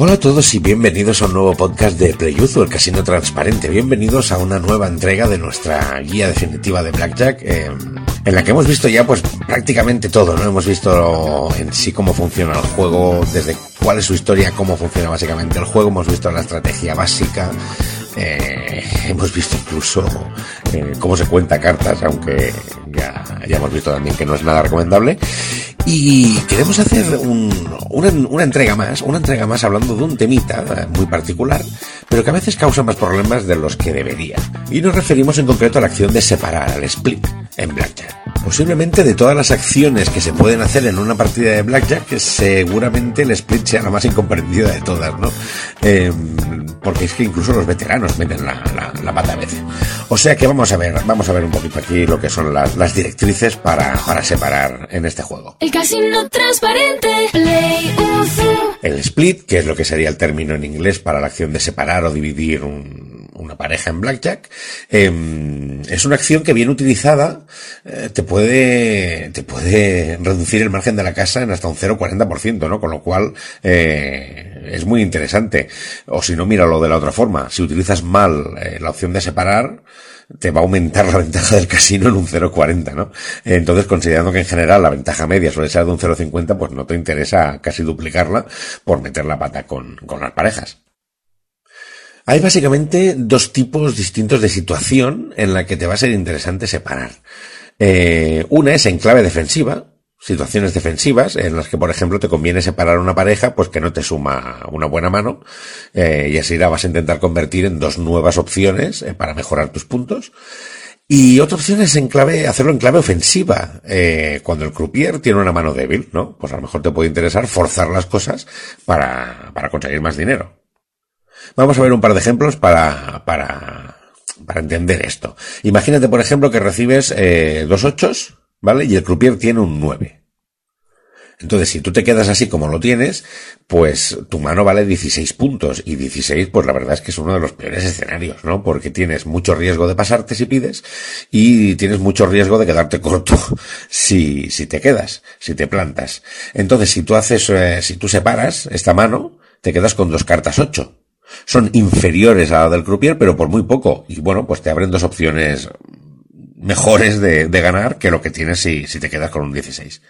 Hola a todos y bienvenidos a un nuevo podcast de Playuzo, el casino transparente. Bienvenidos a una nueva entrega de nuestra guía definitiva de Blackjack, eh, en la que hemos visto ya pues prácticamente todo, ¿no? Hemos visto en sí cómo funciona el juego, desde cuál es su historia, cómo funciona básicamente el juego, hemos visto la estrategia básica, eh, hemos visto incluso eh, cómo se cuenta cartas, aunque ya, ya hemos visto también que no es nada recomendable. Y queremos hacer un, una, una, entrega más, una entrega más hablando de un temita eh, muy particular, pero que a veces causa más problemas de los que debería. Y nos referimos en concreto a la acción de separar al split en Blackjack. Posiblemente de todas las acciones que se pueden hacer en una partida de Blackjack, seguramente el split sea la más incomprendida de todas, ¿no? Eh, porque es que incluso los veteranos meten la, la, la, pata a veces. O sea que vamos a ver, vamos a ver un poquito aquí lo que son las, las directrices para, para separar en este juego. El casino transparente, play El split, que es lo que sería el término en inglés para la acción de separar o dividir un, una pareja en blackjack, eh, es una acción que bien utilizada eh, te puede te puede reducir el margen de la casa en hasta un 0,40%, ¿no? Con lo cual eh, es muy interesante. O si no, míralo de la otra forma. Si utilizas mal eh, la opción de separar, te va a aumentar la ventaja del casino en un 0,40, ¿no? Entonces, considerando que en general la ventaja media suele ser de un 0,50, pues no te interesa casi duplicarla por meter la pata con, con las parejas. Hay básicamente dos tipos distintos de situación en la que te va a ser interesante separar. Eh, una es en clave defensiva, situaciones defensivas en las que, por ejemplo, te conviene separar una pareja, pues que no te suma una buena mano, eh, y así la vas a intentar convertir en dos nuevas opciones eh, para mejorar tus puntos. Y otra opción es en clave, hacerlo en clave ofensiva, cuando el croupier tiene una mano débil, ¿no? Pues a lo mejor te puede interesar forzar las cosas para conseguir más dinero. Vamos a ver un par de ejemplos para, para, para entender esto. Imagínate, por ejemplo, que recibes eh, dos ochos, ¿vale? Y el croupier tiene un 9. Entonces, si tú te quedas así como lo tienes, pues tu mano vale 16 puntos. Y 16, pues la verdad es que es uno de los peores escenarios, ¿no? Porque tienes mucho riesgo de pasarte si pides y tienes mucho riesgo de quedarte corto si, si te quedas, si te plantas. Entonces, si tú haces, eh, si tú separas esta mano, te quedas con dos cartas 8 son inferiores a la del croupier, pero por muy poco. Y bueno, pues te abren dos opciones mejores de, ganar que lo que tienes si, te quedas con un 16.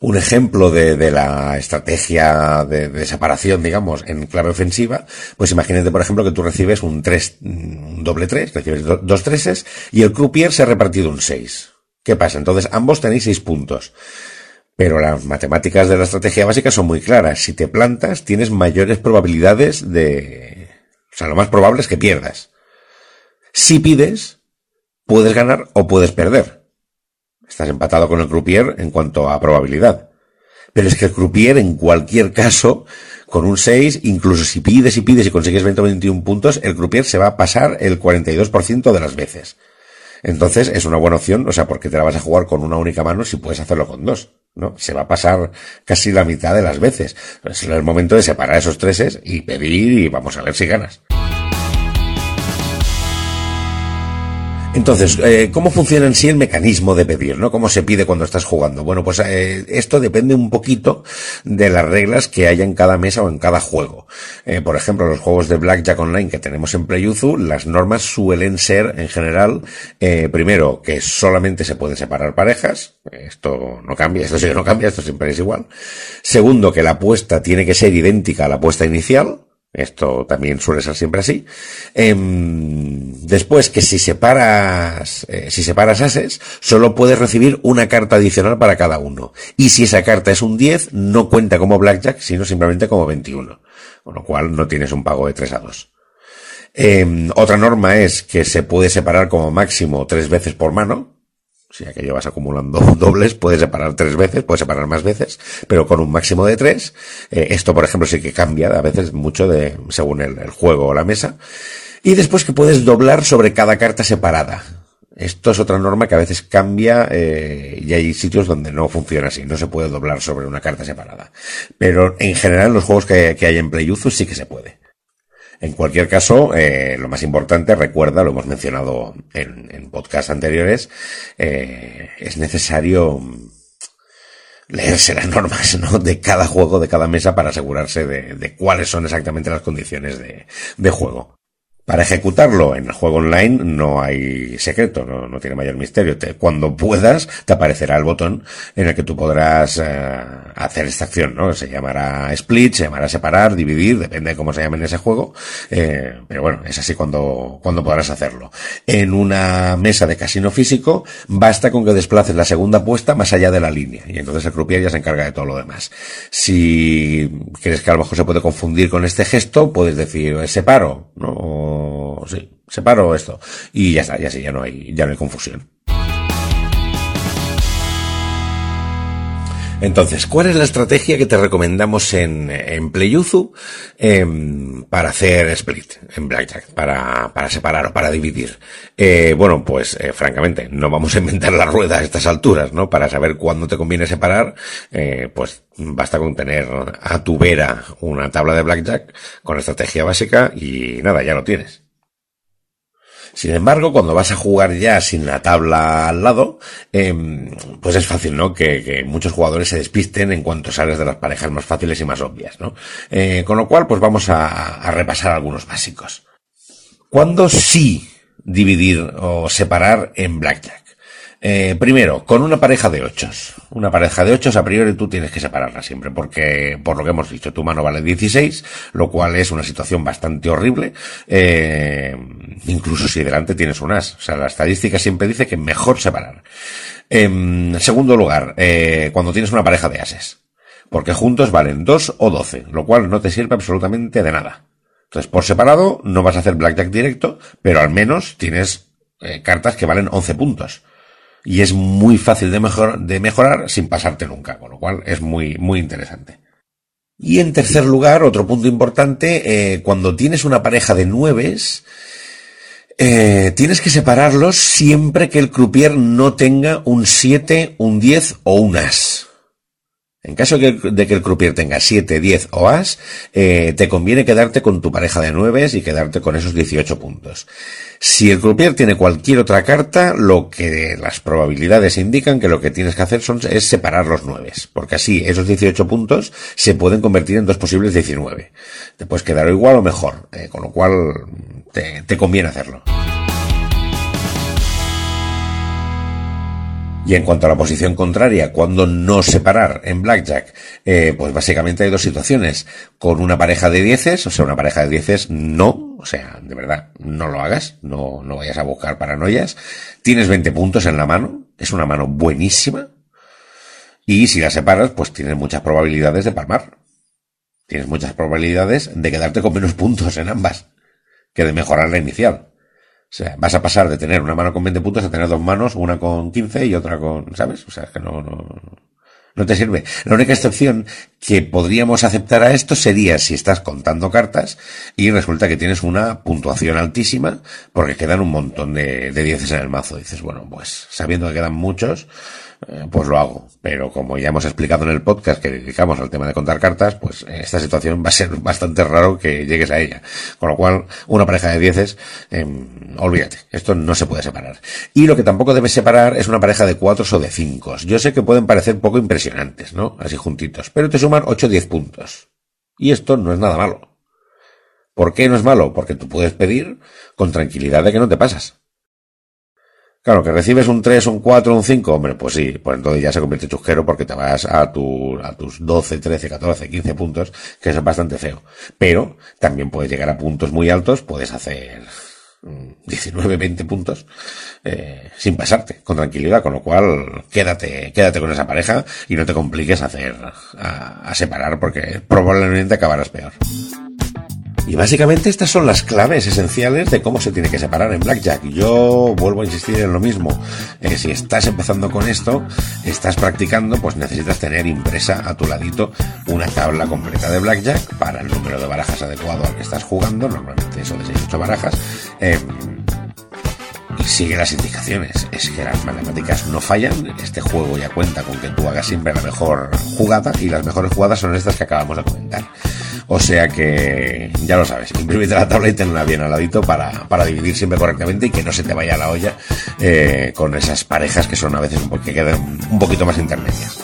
Un ejemplo de, de la estrategia de, separación, digamos, en clave ofensiva, pues imagínate, por ejemplo, que tú recibes un 3, un doble 3, recibes do, dos treses, y el croupier se ha repartido un 6. ¿Qué pasa? Entonces ambos tenéis 6 puntos. Pero las matemáticas de la estrategia básica son muy claras. Si te plantas, tienes mayores probabilidades de... O sea, lo más probable es que pierdas. Si pides, puedes ganar o puedes perder. Estás empatado con el croupier en cuanto a probabilidad. Pero es que el croupier, en cualquier caso, con un 6, incluso si pides y pides y consigues 20 o 21 puntos, el croupier se va a pasar el 42% de las veces. Entonces es una buena opción, o sea, porque te la vas a jugar con una única mano si puedes hacerlo con dos. ¿No? Se va a pasar casi la mitad de las veces. Es el momento de separar esos treses y pedir y vamos a ver si ganas. Entonces, eh, ¿cómo funciona en sí el mecanismo de pedir, no? ¿Cómo se pide cuando estás jugando? Bueno, pues eh, esto depende un poquito de las reglas que haya en cada mesa o en cada juego. Eh, por ejemplo, los juegos de Blackjack Online que tenemos en Playuzu, las normas suelen ser, en general, eh, primero, que solamente se pueden separar parejas. Esto no cambia, esto sí que no cambia, esto siempre es igual. Segundo, que la apuesta tiene que ser idéntica a la apuesta inicial. Esto también suele ser siempre así. Eh, después, que si separas, eh, si separas ases, solo puedes recibir una carta adicional para cada uno. Y si esa carta es un 10, no cuenta como blackjack, sino simplemente como 21. Con lo cual no tienes un pago de 3 a 2. Eh, otra norma es que se puede separar como máximo tres veces por mano. Si aquello vas acumulando dobles, puedes separar tres veces, puedes separar más veces, pero con un máximo de tres. Eh, esto, por ejemplo, sí que cambia a veces mucho de, según el, juego o la mesa. Y después que puedes doblar sobre cada carta separada. Esto es otra norma que a veces cambia eh, y hay sitios donde no funciona así, no se puede doblar sobre una carta separada. Pero en general en los juegos que, que hay en Playuzu sí que se puede. En cualquier caso, eh, lo más importante, recuerda, lo hemos mencionado en, en podcasts anteriores, eh, es necesario leerse las normas ¿no? de cada juego, de cada mesa, para asegurarse de, cuáles son exactamente las condiciones de juego. Para ejecutarlo en el juego online no hay secreto, no, tiene mayor misterio. Te, cuando puedas, te aparecerá el botón en el que tú podrás eh, hacer esta acción, ¿no? Se llamará split, se llamará separar, dividir, depende de cómo se llame en ese juego. Eh, pero bueno, es así cuando, cuando podrás hacerlo. En una mesa de casino físico, basta con que desplaces la segunda apuesta más allá de la línea. Y entonces el croupier ya se encarga de todo lo demás. Si crees que a lo mejor se puede confundir con este gesto, puedes decir, separo, ¿no? Sí, separo esto. Y ya está, ya sí, ya no hay, ya no hay confusión. Entonces, ¿cuál es la estrategia que te recomendamos en, en Playuzu eh, para hacer split en Blackjack, para, para separar o para dividir? Eh, bueno, pues eh, francamente, no vamos a inventar la rueda a estas alturas, ¿no? Para saber cuándo te conviene separar, eh, pues basta con tener a tu vera una tabla de Blackjack con estrategia básica y nada, ya lo tienes. Sin embargo, cuando vas a jugar ya sin la tabla al lado, eh, pues es fácil, ¿no? Que, muchos jugadores se despisten en cuanto sales de las parejas más fáciles y más obvias, ¿no? Eh, con lo cual, pues vamos a repasar algunos básicos. ¿Cuándo sí dividir o separar en blackjack? Eh, primero, con una pareja de ochos. Una pareja de ochos, a priori tú tienes que separarla siempre, porque, por lo que hemos dicho, tu mano vale 16, lo cual es una situación bastante horrible, eh, incluso si delante tienes un as. O sea, la estadística siempre dice que mejor separar. En segundo lugar, eh, cuando tienes una pareja de ases. Porque juntos valen 2 o 12, lo cual no te sirve absolutamente de nada. Entonces, por separado, no vas a hacer blackjack directo, pero al menos tienes eh, cartas que valen 11 puntos y es muy fácil de, de mejorar sin pasarte nunca, con lo cual es muy, muy interesante. Y en tercer lugar, otro punto importante, eh, cuando tienes una pareja de nueves, eh, tienes que separarlos siempre que el croupier no tenga un 7, un 10 o un as. En caso de que el croupier tenga 7, 10 o as, eh, te conviene quedarte con tu pareja de nueves y quedarte con esos 18 puntos. Si el croupier tiene cualquier otra carta, lo que las probabilidades indican que lo que tienes que hacer son, es separar los nueves, porque así esos 18 puntos se pueden convertir en dos posibles 19. Te puedes quedar igual o mejor, eh, con lo cual te conviene hacerlo. Y en cuanto a la posición contraria, cuando no separar en Blackjack, eh, pues básicamente hay dos situaciones. Con una pareja de dieces, o sea, una pareja de dieces no, o sea, de verdad, no lo hagas, no, no vayas a buscar paranoias. Tienes 20 puntos en la mano, es una mano buenísima. Y si la separas, pues tienes muchas probabilidades de palmar. Tienes muchas probabilidades de quedarte con menos puntos en ambas que de mejorar la inicial. O sea, vas a pasar de tener una mano con 20 puntos a tener dos manos, una con 15 y otra con, ¿sabes? O sea, es que no, no, no te sirve. La única excepción que podríamos aceptar a esto sería si estás contando cartas y resulta que tienes una puntuación altísima porque quedan un montón de, de dieces en el mazo. dices, bueno, pues sabiendo que quedan muchos, eh, pues lo hago. Pero como ya hemos explicado en el podcast que dedicamos al tema de contar cartas, pues en esta situación va a ser bastante raro que llegues a ella. Con lo cual, una pareja de dieces, eh, olvídate, esto no se puede separar. Y lo que tampoco debes separar es una pareja de cuatro o de cinco. Yo sé que pueden parecer poco impresionantes, ¿no? Así juntitos, pero te suman 8 o 10 puntos. Y esto no es nada malo. ¿Por qué no es malo? Porque tú puedes pedir con tranquilidad de que no te pasas. Claro, que recibes un 3, un 4, un 5, hombre, pues sí, pues entonces ya se convierte chusquero porque te vas a, tu, a tus 12, 13, 14, 15 puntos, que es bastante feo. Pero también puedes llegar a puntos muy altos, puedes hacer 19, 20 puntos, eh, sin pasarte, con tranquilidad, con lo cual quédate, quédate con esa pareja y no te compliques a hacer, a, a separar porque probablemente acabarás peor. Y básicamente estas son las claves esenciales de cómo se tiene que separar en Blackjack. Yo vuelvo a insistir en lo mismo. Eh, si estás empezando con esto, estás practicando, pues necesitas tener impresa a tu ladito una tabla completa de Blackjack para el número de barajas adecuado al que estás jugando, normalmente eso de 6 8 barajas. Eh, y sigue las indicaciones. Es que las matemáticas no fallan. Este juego ya cuenta con que tú hagas siempre la mejor jugada y las mejores jugadas son estas que acabamos de comentar. O sea que ya lo sabes, imprímete la tabla y tenla bien al ladito para, para dividir siempre correctamente y que no se te vaya la olla eh, con esas parejas que son a veces un que quedan un poquito más intermedias.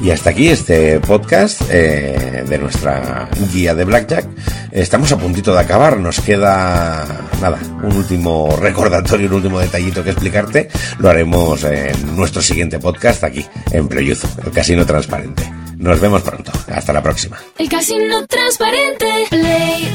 Y hasta aquí este podcast eh, de nuestra guía de Blackjack. Estamos a puntito de acabar, nos queda nada, un último recordatorio, un último detallito que explicarte. Lo haremos en nuestro siguiente podcast aquí, en Playuzo, el casino transparente. Nos vemos pronto. Hasta la próxima. El casino transparente. Play.